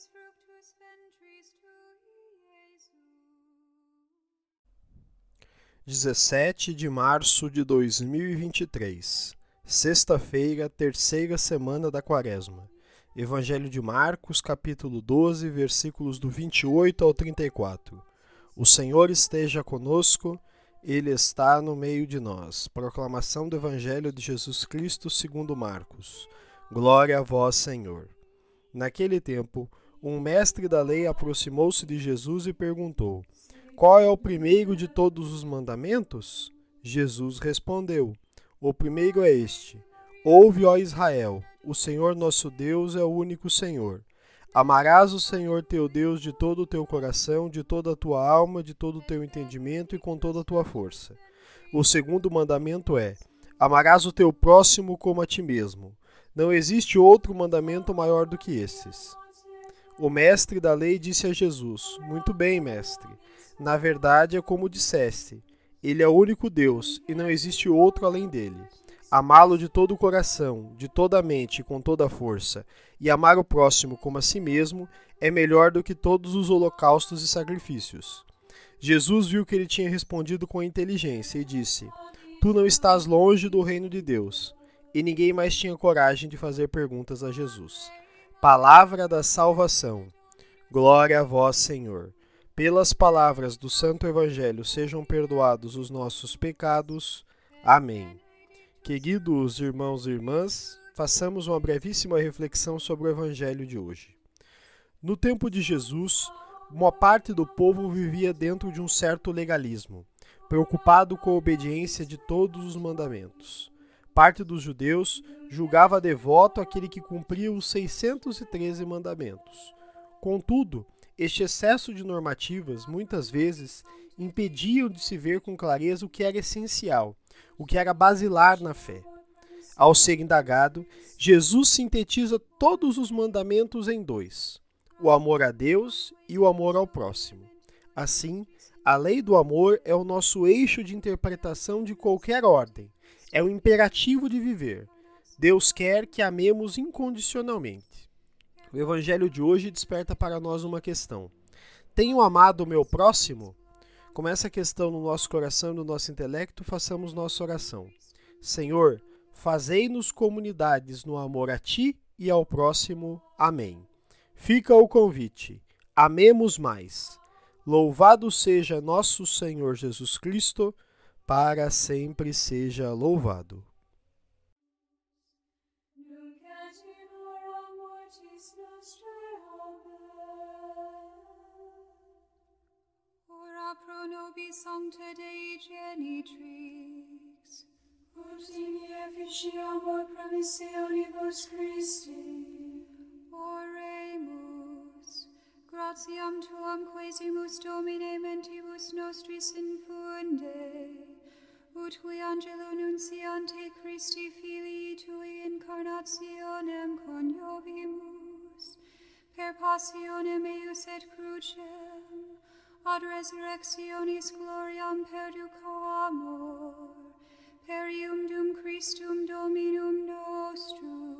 benedictus fructus ventris tui, Iesus. 17 de março de 2023, sexta-feira, terceira semana da Quaresma. Evangelho de Marcos, capítulo 12, versículos do 28 ao 34. O Senhor esteja conosco, ele está no meio de nós. Proclamação do Evangelho de Jesus Cristo, segundo Marcos. Glória a vós, Senhor. Naquele tempo, um mestre da lei aproximou-se de Jesus e perguntou: Qual é o primeiro de todos os mandamentos? Jesus respondeu: O primeiro é este: Ouve, ó Israel, o Senhor nosso Deus é o único Senhor. Amarás o Senhor teu Deus de todo o teu coração, de toda a tua alma, de todo o teu entendimento e com toda a tua força. O segundo mandamento é: Amarás o teu próximo como a ti mesmo. Não existe outro mandamento maior do que esses. O mestre da lei disse a Jesus: Muito bem, mestre. Na verdade é como disseste: Ele é o único Deus e não existe outro além dele. Amá-lo de todo o coração, de toda a mente e com toda a força, e amar o próximo como a si mesmo, é melhor do que todos os holocaustos e sacrifícios. Jesus viu que ele tinha respondido com inteligência e disse: Tu não estás longe do reino de Deus. E ninguém mais tinha coragem de fazer perguntas a Jesus. Palavra da salvação. Glória a vós, Senhor. Pelas palavras do Santo Evangelho sejam perdoados os nossos pecados. Amém. Queridos irmãos e irmãs, façamos uma brevíssima reflexão sobre o Evangelho de hoje. No tempo de Jesus, uma parte do povo vivia dentro de um certo legalismo, preocupado com a obediência de todos os mandamentos. Parte dos judeus julgava devoto aquele que cumpria os 613 mandamentos. Contudo, este excesso de normativas muitas vezes impediam de se ver com clareza o que era essencial, o que era basilar na fé. Ao ser indagado, Jesus sintetiza todos os mandamentos em dois: o amor a Deus e o amor ao próximo. Assim, a lei do amor é o nosso eixo de interpretação de qualquer ordem, é o imperativo de viver. Deus quer que amemos incondicionalmente. O evangelho de hoje desperta para nós uma questão: Tenho amado o meu próximo? Com essa questão no nosso coração e no nosso intelecto, façamos nossa oração. Senhor, fazei-nos comunidades no amor a ti e ao próximo. Amém. Fica o convite. Amemos mais. Louvado seja nosso Senhor Jesus Cristo, para sempre seja louvado. Ora pro nobis Dei genitrix, ut in efficiamur Christi. Oremus, gratiam tuam quasimus domine mentibus nostris infunde, ut qui angelo nunciante Christi filii tui incarnationem coniovimus, per passionem eius et crucem, ad resurrectionis gloriam perduco amor, per ium dum Christum dominum nostrum,